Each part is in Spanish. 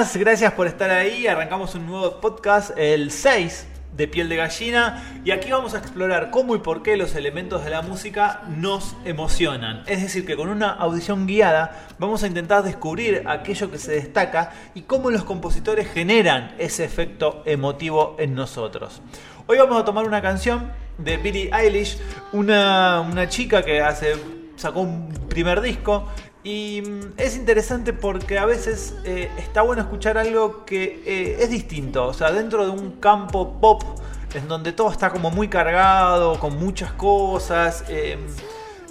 gracias por estar ahí. Arrancamos un nuevo podcast, el 6 de piel de gallina, y aquí vamos a explorar cómo y por qué los elementos de la música nos emocionan. Es decir, que con una audición guiada vamos a intentar descubrir aquello que se destaca y cómo los compositores generan ese efecto emotivo en nosotros. Hoy vamos a tomar una canción de Billie Eilish, una, una chica que hace, sacó un primer disco y mm, es interesante porque a veces eh, está bueno escuchar algo que eh, es distinto, o sea, dentro de un campo pop en donde todo está como muy cargado, con muchas cosas. Eh,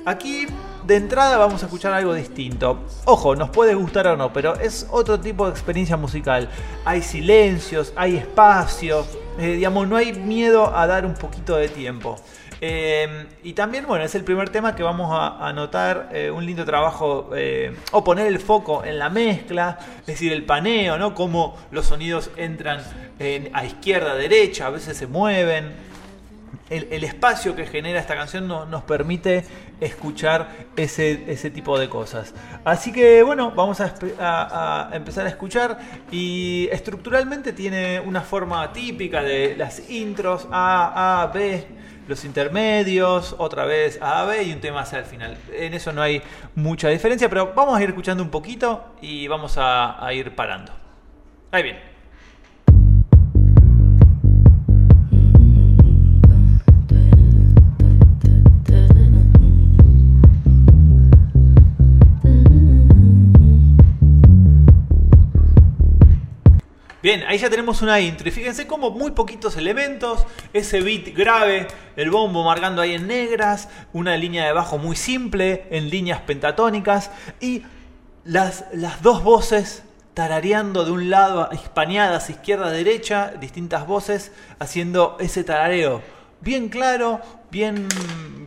aquí de entrada vamos a escuchar algo distinto. Ojo, nos puede gustar o no, pero es otro tipo de experiencia musical. Hay silencios, hay espacio, digamos, no hay miedo a dar un poquito de tiempo. Em, y también, bueno, es el primer tema que vamos a, notar eh, un lindo trabajo eh, o poner el foco en la mezcla, es decir, el paneo, ¿no? Cómo los sonidos entran a izquierda, a derecha, a veces se mueven. El, espacio que genera esta canción nos permite escuchar ese, ese, tipo de cosas. Así que bueno, vamos a, a, empezar a escuchar y estructuralmente tiene una forma típica de las intros A, A, B, los intermedios, otra vez A, B y un tema hacia el final. En eso no hay mucha diferencia, pero vamos a ir escuchando un poquito y vamos a, a ir parando. Ahí viene. Bien, ahí ya tenemos una intro. Y fíjense cómo muy poquitos elementos, ese beat grave, el bombo marcando ahí en negras, una línea de bajo muy simple, en líneas pentatónicas, y las, las dos voces tarareando de un lado, hispaneadas, izquierda, derecha, distintas voces, haciendo ese tarareo. Bien claro, bien,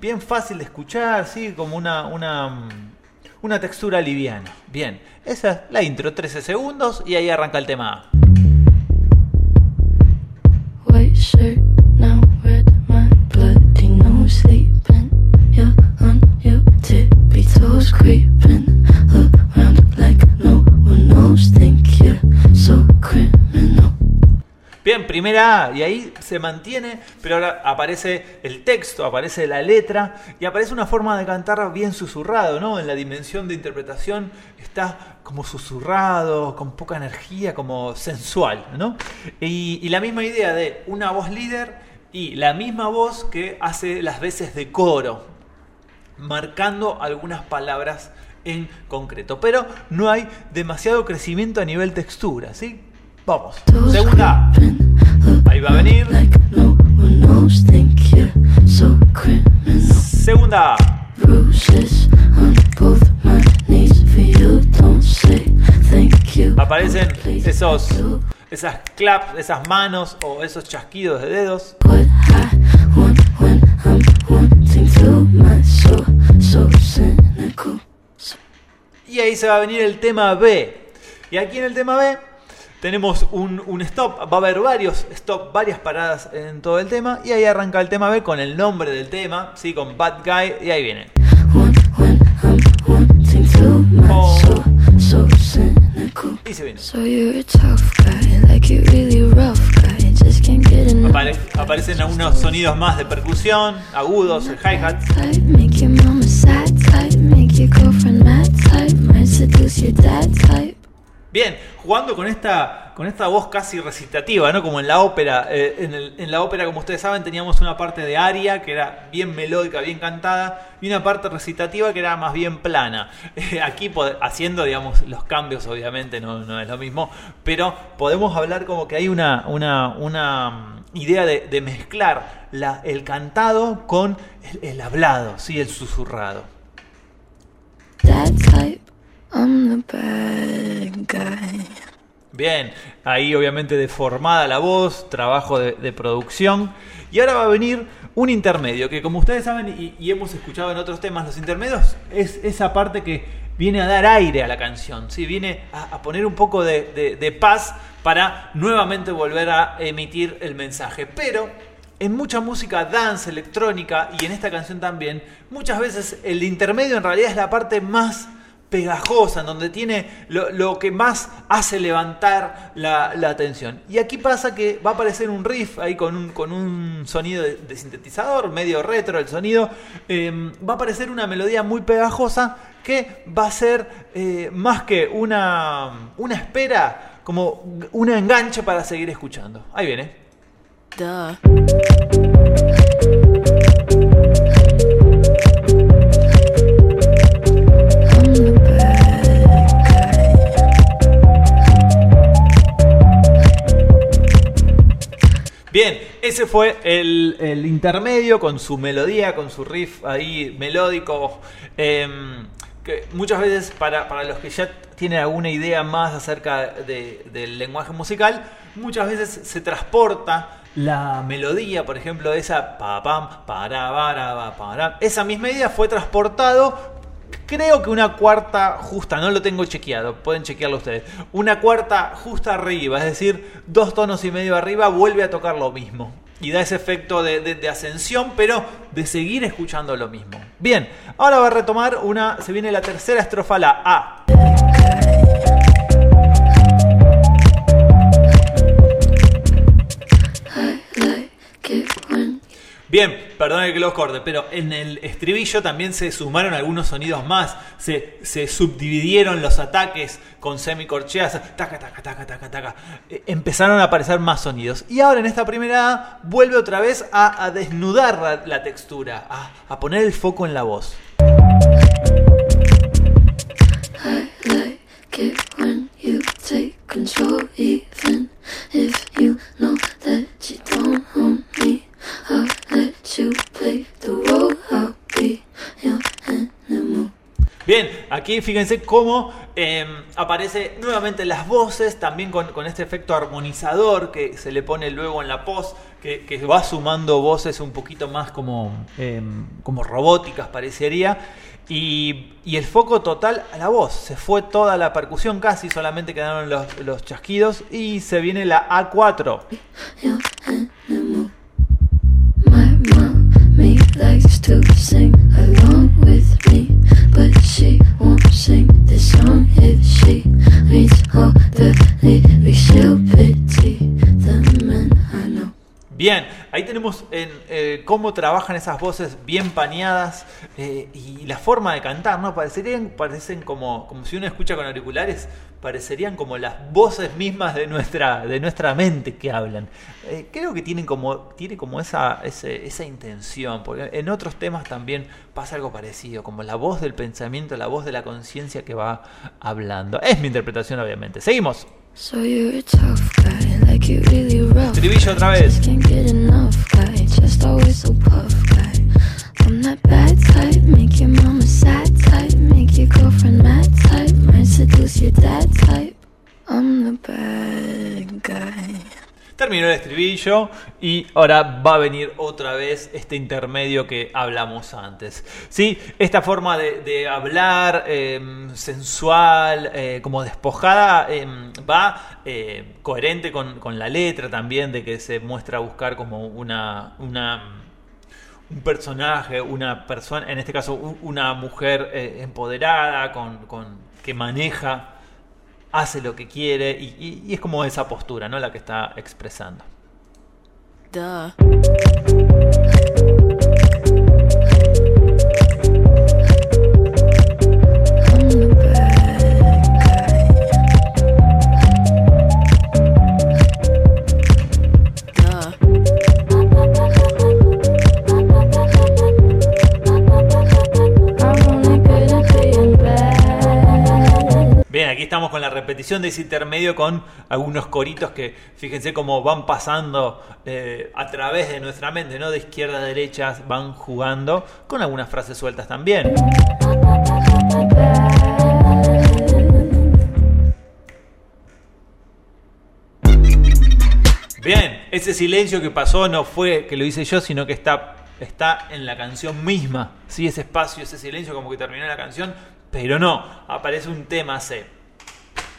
bien fácil de escuchar, ¿sí? como una, una, una textura liviana. Bien, esa es la intro, 13 segundos, y ahí arranca el tema Bien, primera A, y ahí se mantiene, pero ahora aparece el texto, aparece la letra y aparece una forma de cantar bien susurrado, ¿no? En la dimensión de interpretación está como susurrado, con poca energía, como sensual, ¿no? Y, la misma idea de una voz líder y la misma voz que hace las veces de coro, marcando algunas palabras en concreto. Pero no hay demasiado crecimiento a nivel textura, ¿sí? Vamos. Segunda. Ahí va a venir. Segunda. Aparecen esos, esas claps, esas manos o esos chasquidos de dedos. Y ahí se va a venir el tema B. Y aquí en el tema B tenemos un, stop, va a haber varios stop, varias paradas en todo el tema y ahí arranca el tema B con el nombre del tema, ¿sí? con Bad Guy y ahí viene. Y se viene. aparecen algunos sonidos más de percusión, agudos, el hi-hat. Bien, jugando con esta, con esta voz casi recitativa, ¿no? Como en la ópera. Eh, en, la ópera, como ustedes saben, teníamos una parte de aria que era bien melódica, bien cantada, y una parte recitativa que era más bien plana. Eh, aquí haciendo, digamos, los cambios, obviamente, no, es lo mismo, pero podemos hablar como que hay una, una, una mm, idea de, mezclar la, el cantado con el, el hablado, ¿sí? el susurrado. Bien, ahí obviamente deformada la voz, trabajo de, producción. Y ahora va a venir un intermedio, que como ustedes saben y, hemos escuchado en otros temas, los intermedios es esa parte que viene a dar aire a la canción, ¿sí? viene a, poner un poco de, de paz para nuevamente volver a emitir el mensaje. Pero en mucha música dance, electrónica y en esta canción también, muchas veces el intermedio en realidad es la parte más pegajosa, en donde tiene lo, que más hace levantar la, atención. Y aquí pasa que va a aparecer un riff ahí con un, con un sonido de, sintetizador, medio retro el sonido, em, va a aparecer una melodía muy pegajosa que va a ser eh, más que una, una espera, como un enganche para seguir escuchando. Ahí viene. Ese fue el, intermedio con su melodía, con su riff ahí melódico. Em, que muchas veces para, los que ya tienen alguna idea más acerca del lenguaje musical, muchas veces se transporta la melodía, por ejemplo, esa pa pam para para para esa misma idea fue transportado creo que una cuarta justa, no lo tengo chequeado, pueden chequearlo ustedes. Una cuarta justa arriba, es decir, dos tonos y medio arriba, vuelve a tocar lo mismo. Y da ese efecto de, ascensión, pero de seguir escuchando lo mismo. Bien, ahora va a retomar una, se viene la tercera estrofa, la A. Bien, perdone que los corte, pero en el estribillo también se sumaron algunos sonidos más. Se, subdividieron los ataques con semicorcheas. Taca, taca, taca, taca, taca. Eh, empezaron a aparecer más sonidos. Y ahora en esta primera vuelve otra vez a, desnudar la, textura, a, poner el foco en la voz. Bien, aquí fíjense cómo em, aparece nuevamente las voces, también con, este efecto armonizador que se le pone luego en la post, que, va sumando voces un poquito más como, em, como robóticas parecería. Y, el foco total a la voz. Se fue toda la percusión casi, solamente quedaron los chasquidos y se viene la A4. Bien, ahí tenemos en, eh, cómo trabajan esas voces bien paneadas eh, y la forma de cantar, ¿no? Parecerían, parecen como, como si uno escucha con auriculares, parecerían como las voces mismas de nuestra, de nuestra mente que hablan. Eh, creo que tienen como, tiene como esa, esa intención, porque en otros temas también pasa algo parecido, como la voz del pensamiento, la voz de la conciencia que va hablando. Es mi interpretación, obviamente. Seguimos. So you're a tough guy, like you really rough. Estribillo otra vez. Can't get enough guy, just always so puff guy. I'm that bad type, make your mama sad type, make your girlfriend mad type, terminó el estribillo y ahora va a venir otra vez este intermedio que hablamos antes. ¿Sí? Esta forma de, hablar em, sensual, eh, como despojada, em, va eh, coherente con, la letra también, de que se muestra a buscar como una, una un personaje, una persona, en este caso una mujer eh, empoderada, con, que maneja hace lo que quiere y, es como esa postura, ¿no? La que está expresando. Estamos con la repetición de ese intermedio con algunos coritos que fíjense cómo van pasando eh, a través de nuestra mente, ¿no? De izquierda a derecha van jugando con algunas frases sueltas también. Bien, ese silencio que pasó no fue que lo hice yo, sino que está, está en la canción misma. Sí, ese espacio, ese silencio como que terminó la canción, pero no, aparece un tema C.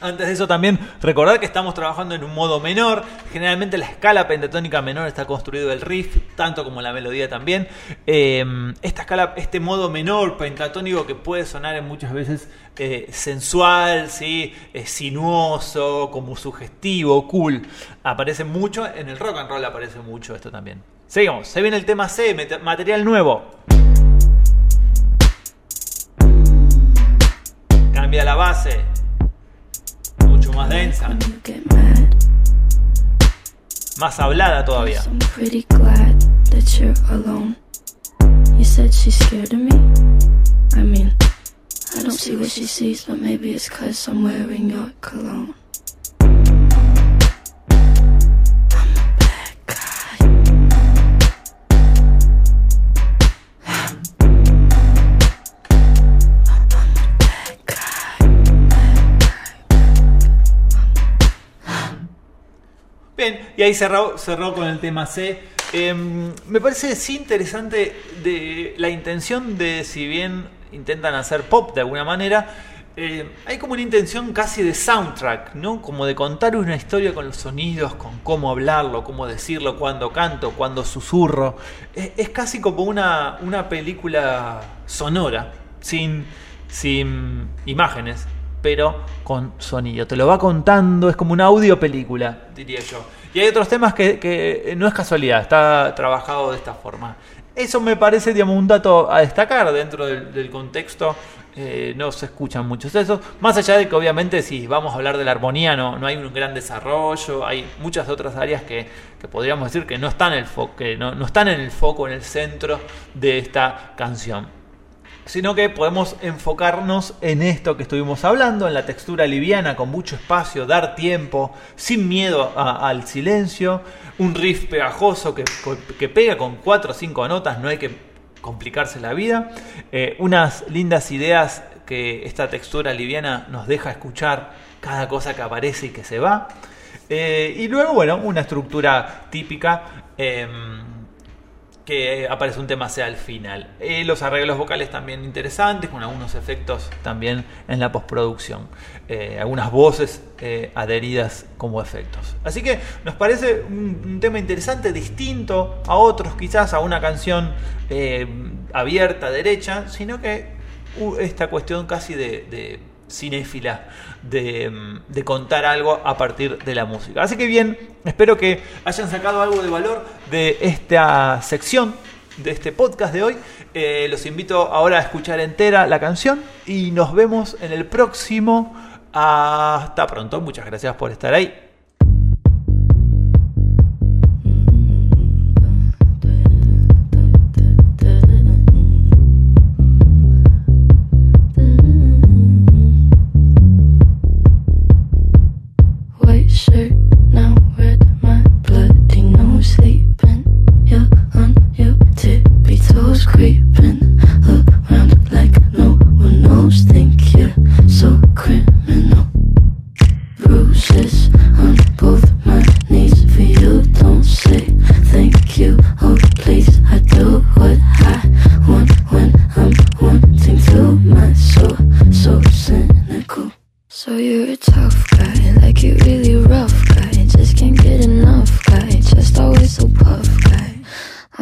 Antes de eso también recordar que estamos trabajando en un modo menor. Generalmente la escala pentatónica menor está construido del riff, tanto como la melodía también. Eh, esta escala, este modo menor pentatónico que puede sonar en muchas veces eh, sensual, ¿sí? sinuoso, como sugestivo, cool. Aparece mucho, en el rock and roll aparece mucho esto también. Seguimos, se viene el tema C, material nuevo. Cambia la base más densa. Más hablada todavía. You said she's scared of me? I mean, I don't see what she sees, but maybe it's cause I'm wearing your cologne. Y ahí cerró, con el tema C. Em, me parece sí interesante de la intención de, si bien intentan hacer pop de alguna manera, eh, hay como una intención casi de soundtrack, ¿no? Como de contar una historia con los sonidos, con cómo hablarlo, cómo decirlo, cuando canto, cuando susurro. Es, casi como una, una película sonora, sin, sin imágenes, pero con sonido. Te lo va contando, es como una audio película, diría yo. Y hay otros temas que, no es casualidad, está trabajado de esta forma. Eso me parece, digamos, un dato a destacar dentro del, contexto. Eh, no se escuchan muchos esos. Más allá de que, obviamente, si vamos a hablar de la armonía, no, no hay un gran desarrollo. Hay muchas otras áreas que, podríamos decir que no están, el no, no están en el foco, en el centro de esta canción sino que podemos enfocarnos en esto que estuvimos hablando, en la textura liviana, con mucho espacio, dar tiempo, sin miedo al silencio, un riff pegajoso que, pega con cuatro o cinco notas, no hay que complicarse la vida, eh, unas lindas ideas que esta textura liviana nos deja escuchar cada cosa que aparece y que se va, eh, y luego, bueno, una estructura típica. Em, que aparece un tema sea al final. Eh, los arreglos vocales también interesantes, con algunos efectos también en la postproducción. Eh, algunas voces eh, adheridas como efectos. Así que nos parece un, tema interesante, distinto a otros, quizás a una canción abierta, derecha, sino que uh, esta cuestión casi de cinéfila de, de, contar algo a partir de la música. Así que bien, espero que hayan sacado algo de valor de esta sección, de este podcast de hoy. Eh, los invito ahora a escuchar entera la canción y nos vemos en el próximo. Hasta pronto, muchas gracias por estar ahí.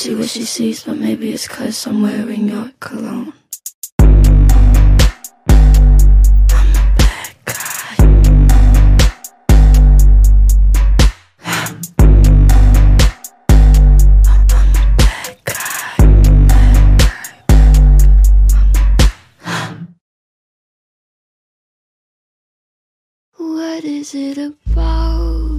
See what she sees, but maybe it's cause I'm wearing your cologne. I'm a bad guy. I'm a bad guy. Bad guy. What is it about?